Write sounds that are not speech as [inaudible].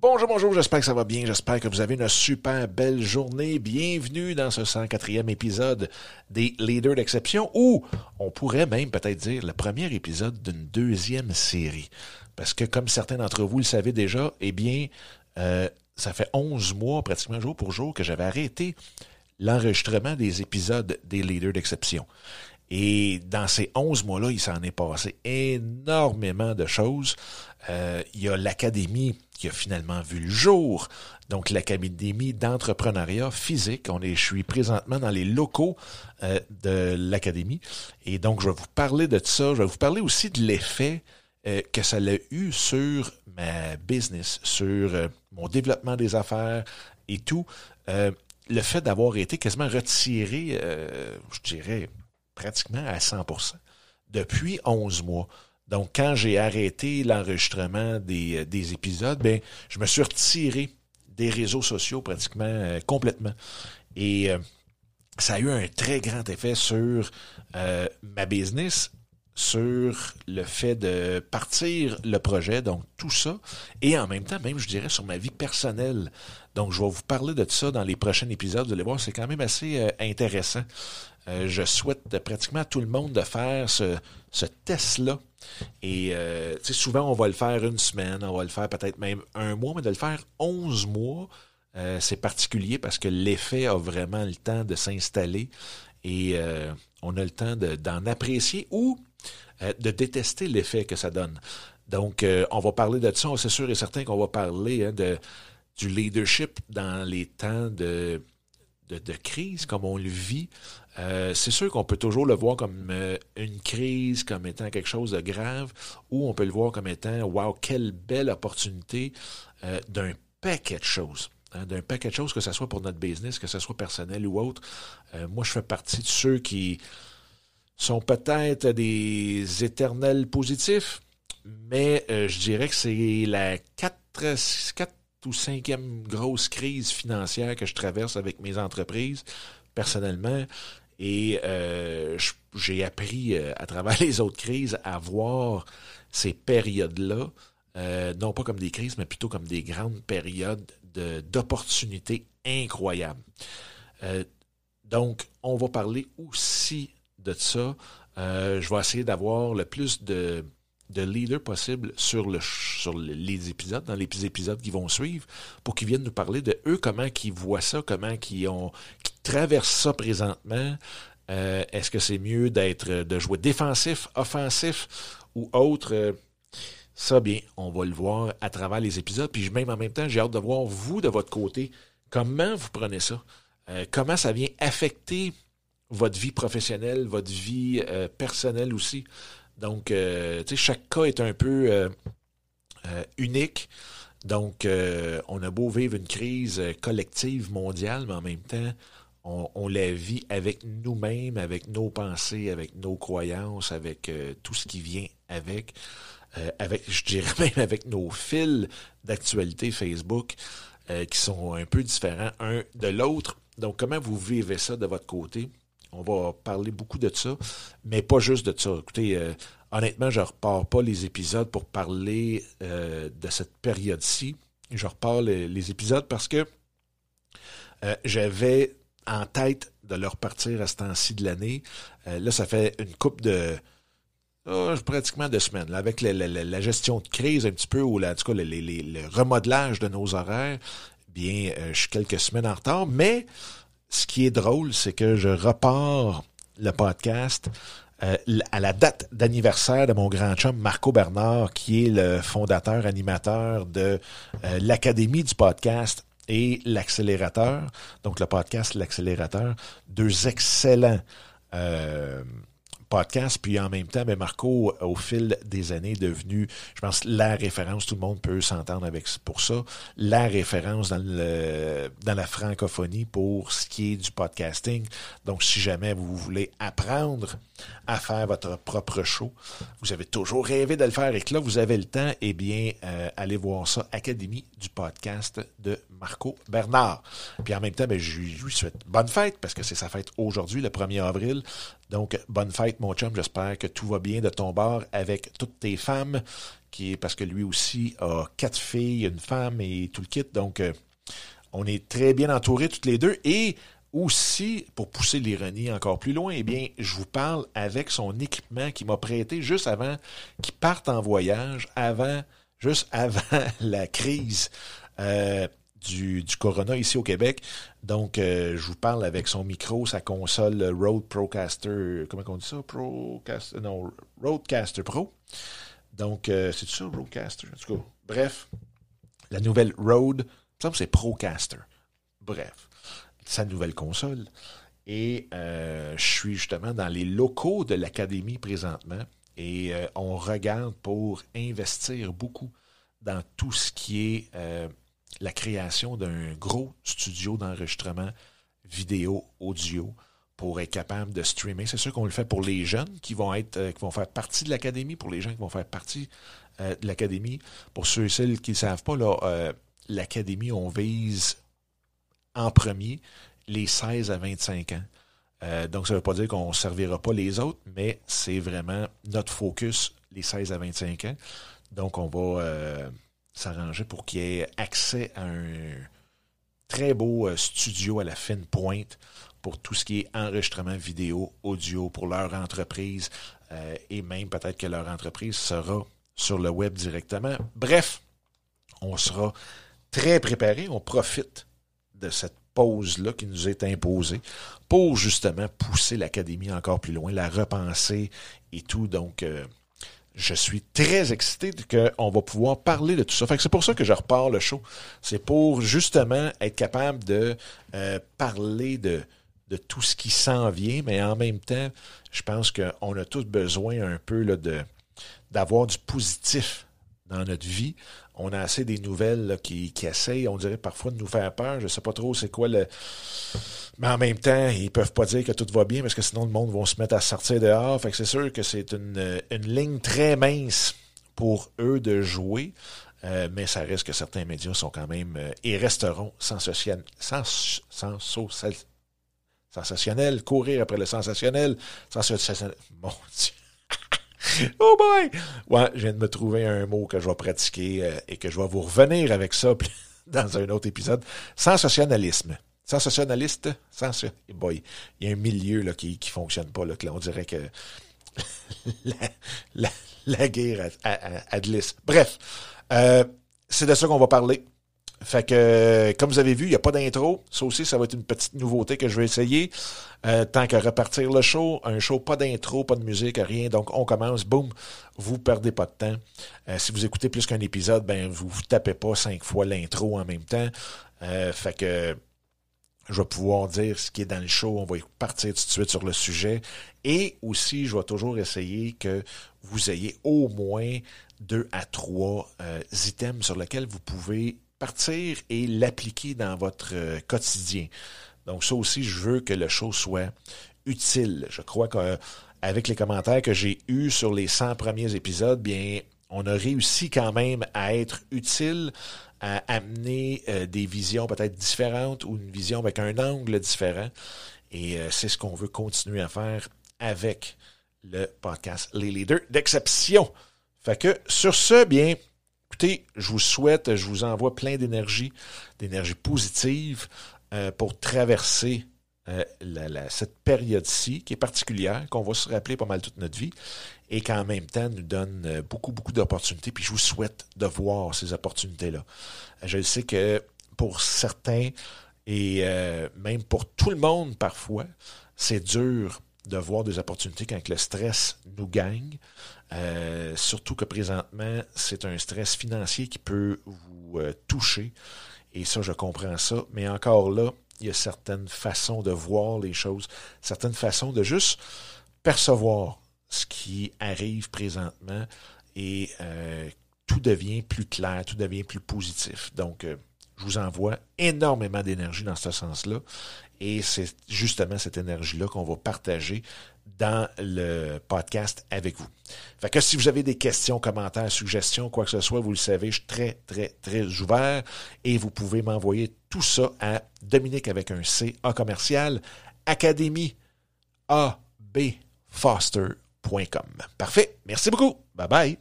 Bonjour, bonjour, j'espère que ça va bien, j'espère que vous avez une super belle journée. Bienvenue dans ce 104e épisode des Leaders d'exception, ou on pourrait même peut-être dire le premier épisode d'une deuxième série. Parce que comme certains d'entre vous le savez déjà, eh bien, euh, ça fait 11 mois, pratiquement jour pour jour, que j'avais arrêté l'enregistrement des épisodes des Leaders d'exception. Et dans ces 11 mois-là, il s'en est passé énormément de choses. Euh, il y a l'académie qui a finalement vu le jour. Donc, l'académie d'entrepreneuriat physique. On est, je suis présentement dans les locaux euh, de l'académie. Et donc, je vais vous parler de ça. Je vais vous parler aussi de l'effet euh, que ça a eu sur ma business, sur mon développement des affaires et tout. le fait d'avoir été quasiment retiré, je dirais, pratiquement à 100% depuis 11 mois. Donc, quand j'ai arrêté l'enregistrement des, euh, des, épisodes, ben, je me suis retiré des réseaux sociaux pratiquement euh, complètement. Et euh, ça a eu un très grand effet sur ma business, sur le fait de partir le projet, donc tout ça, et en même temps, même, je dirais, sur ma vie personnelle. Donc, je vais vous parler de ça dans les prochains épisodes. Vous allez voir, c'est quand même assez intéressant. Euh, je souhaite pratiquement à tout le monde de faire ce, test-là. Et euh, souvent, on va le faire une semaine, on va le faire peut-être même un mois, mais de le faire 11 mois, euh, c'est particulier parce que l'effet a vraiment le temps de s'installer et on a le temps d'en apprécier ou de détester l'effet que ça donne. Donc, on va parler de ça. C'est sûr et certain qu'on va parler hein, de, du leadership dans les temps de, de, crise comme on le vit. Euh, c'est sûr qu'on peut toujours le voir comme euh, une crise, comme étant quelque chose de grave, ou on peut le voir comme étant, wow, quelle belle opportunité euh, d'un paquet de choses. Hein, d'un paquet de choses, que ce soit pour notre business, que ce soit personnel ou autre. moi, je fais partie de ceux qui sont peut-être des éternels positifs, mais je dirais que c'est la quatre, quatre ou cinquième grosse crise financière que je traverse avec mes entreprises personnellement. Et euh, j'ai appris euh, à travers [laughs] les autres crises à voir ces périodes-là, euh, non pas comme des crises, mais plutôt comme des grandes périodes d'opportunités incroyables. donc, on va parler aussi de ça. je vais essayer d'avoir le plus de, de leaders possible sur, le, sur les épisodes, dans les épisodes qui vont suivre, pour qu'ils viennent nous parler de eux, comment ils voient ça, comment ils ont, traverse ça présentement, euh, est-ce que c'est mieux d'être de jouer défensif, offensif ou autre? Euh, ça, bien, on va le voir à travers les épisodes. Puis même en même temps, j'ai hâte de voir vous de votre côté, comment vous prenez ça? Euh, comment ça vient affecter votre vie professionnelle, votre vie personnelle aussi. Donc, tu sais, chaque cas est un peu unique. Donc, on a beau vivre une crise collective mondiale, mais en même temps, on, la vit avec nous-mêmes, avec nos pensées, avec nos croyances, avec euh, tout ce qui vient avec, euh, avec, je dirais [laughs] même avec nos fils d'actualité Facebook euh, qui sont un peu différents un de l'autre. Donc, comment vous vivez ça de votre côté? On va parler beaucoup de ça, mais pas juste de ça. Écoutez, honnêtement, je ne repars pas les épisodes pour parler de cette période-ci. Je repars les épisodes parce que j'avais en tête de leur partir à ce temps-ci de l'année. Euh, là, ça fait une coupe de oh, pratiquement deux semaines. avec la, gestion de crise un petit peu, ou en tout cas le remodelage de nos horaires, bien, euh, je suis quelques semaines en retard. Mais ce qui est drôle, c'est que je repars le podcast euh, à la date d'anniversaire de mon grand chum Marco Bernard, qui est le fondateur, animateur de l'Académie du podcast et l'accélérateur, donc le podcast L'accélérateur, deux excellents euh, podcast, puis en même temps, ben Marco, au fil des années, est devenu, je pense, la référence, tout le monde peut s'entendre avec pour ça, la référence dans, la francophonie pour ce qui est du podcasting. Donc, si jamais vous voulez apprendre à faire votre propre show, vous avez toujours rêvé de le faire et que là, vous avez le temps, eh bien, euh, allez voir ça, Académie du podcast de Marco Bernard. Puis en même temps, ben, je lui souhaite bonne fête parce que c'est sa fête aujourd'hui, le 1er avril. Donc, bonne fête, mon chum. J'espère que tout va bien de ton bord avec toutes tes femmes qui parce que lui aussi a quatre filles, une femme et tout le kit. Donc, euh, on est très bien entourés toutes les deux. Et aussi, pour pousser l'ironie encore plus loin, eh bien, je vous parle avec son équipement qu'il m'a prêté juste avant qu'il parte en voyage, avant, juste [laughs] avant la crise. Euh, du, du, Corona ici au Québec. Donc, euh, je vous parle avec son micro, sa console Rode Procaster, comment on dit ça? Procaster, non, Rodecaster Pro. Donc, euh, c'est ça, Rodecaster? En tout cas, bref, la nouvelle Rode, ça c'est Procaster. Bref, sa nouvelle console. Et euh, je suis justement dans les locaux de l'Académie présentement et on regarde pour investir beaucoup dans tout ce qui est la création d'un gros studio d'enregistrement vidéo, audio, pour être capable de streamer. C'est sûr qu'on le fait pour les jeunes qui vont être, euh, qui vont faire partie de l'académie, pour les gens qui vont faire partie euh, de l'académie. Pour ceux et celles qui ne savent pas, euh, l'académie, on vise en premier les 16 à 25 ans. donc, ça ne veut pas dire qu'on ne servira pas les autres, mais c'est vraiment notre focus, les 16 à 25 ans. Donc, on va s'arranger pour qu'il ait accès à un très beau euh, studio à la fine pointe pour tout ce qui est enregistrement vidéo, audio pour leur entreprise euh, et même peut-être que leur entreprise sera sur le web directement. Bref, on sera très préparé, on profite de cette pause-là qui nous est imposée pour justement pousser l'académie encore plus loin, la repenser et tout. Donc, euh, je suis très excité qu'on va pouvoir parler de tout ça. c'est pour ça que je repars le show. C'est pour justement être capable de euh, parler de, tout ce qui s'en vient, mais en même temps, je pense qu'on a tous besoin un peu d'avoir du positif dans notre vie. On a assez des nouvelles qui, essayent, on dirait parfois de nous faire peur. Je ne sais pas trop c'est quoi le mais en même temps, ils peuvent pas dire que tout va bien parce que sinon le monde va se mettre à sortir dehors. Fait que c'est sûr que c'est une, ligne très mince pour eux de jouer. Euh, mais ça reste que certains médias sont quand même euh, et resteront sensationnels, sens, sensationnels, courir après le sensationnel, sensationnel. Mon Dieu. [laughs] oh boy! Ouais, je viens de me trouver un mot que je vais pratiquer euh, et que je vais vous revenir avec ça [laughs] dans un autre épisode. Sensationnalisme. Sensationnaliste, sensation. Boy, il y a un milieu là, qui ne fonctionne pas. Là, que là, on dirait que [laughs] la, guerre a, glisse. Bref, euh, c'est de ça qu'on va parler. Fait que, comme vous avez vu, il n'y a pas d'intro. Ça aussi, ça va être une petite nouveauté que je vais essayer. Euh, tant qu'à repartir le show, un show, pas d'intro, pas de musique, rien. Donc, on commence, boum, vous perdez pas de temps. Euh, si vous écoutez plus qu'un épisode, ben vous vous tapez pas cinq fois l'intro en même temps. fait que je vais pouvoir dire ce qui est dans le show. On va partir tout de suite sur le sujet. Et aussi, je vais toujours essayer que vous ayez au moins deux à trois euh, items sur lesquels vous pouvez partir et l'appliquer dans votre euh, quotidien. Donc ça aussi, je veux que le show soit utile. Je crois qu'avec les commentaires que j'ai eus sur les 100 premiers épisodes, bien, on a réussi quand même à être utile à amener euh, des visions peut-être différentes ou une vision avec un angle différent. Et euh, c'est ce qu'on veut continuer à faire avec le podcast Les Leaders d'exception. Fait que sur ce, bien, écoutez, je vous souhaite, je vous envoie plein d'énergie, d'énergie positive euh, pour traverser cette période-ci qui est particulière, qu'on va se rappeler pas mal toute notre vie et qui en même temps nous donne euh, beaucoup, beaucoup d'opportunités. Puis je vous souhaite de voir ces opportunités-là. Je sais que pour certains, et euh, même pour tout le monde parfois, c'est dur de voir des opportunités quand le stress nous gagne. Euh, surtout que présentement, c'est un stress financier qui peut vous toucher. Et ça, je comprends ça. Mais encore là, il y a certaines façons de voir les choses, certaines façons de juste percevoir ce qui arrive présentement et euh, tout devient plus clair, tout devient plus positif. Donc, euh, je vous envoie énormément d'énergie dans ce sens-là. Et c'est justement cette énergie-là qu'on va partager dans le podcast avec vous. Fait si vous avez des questions, commentaires, suggestions, quoi que ce soit, vous le savez, je suis très, très, très ouvert et vous pouvez m'envoyer tout ça à Dominique avec un C, commercial, Académie Parfait. Merci beaucoup. Bye bye.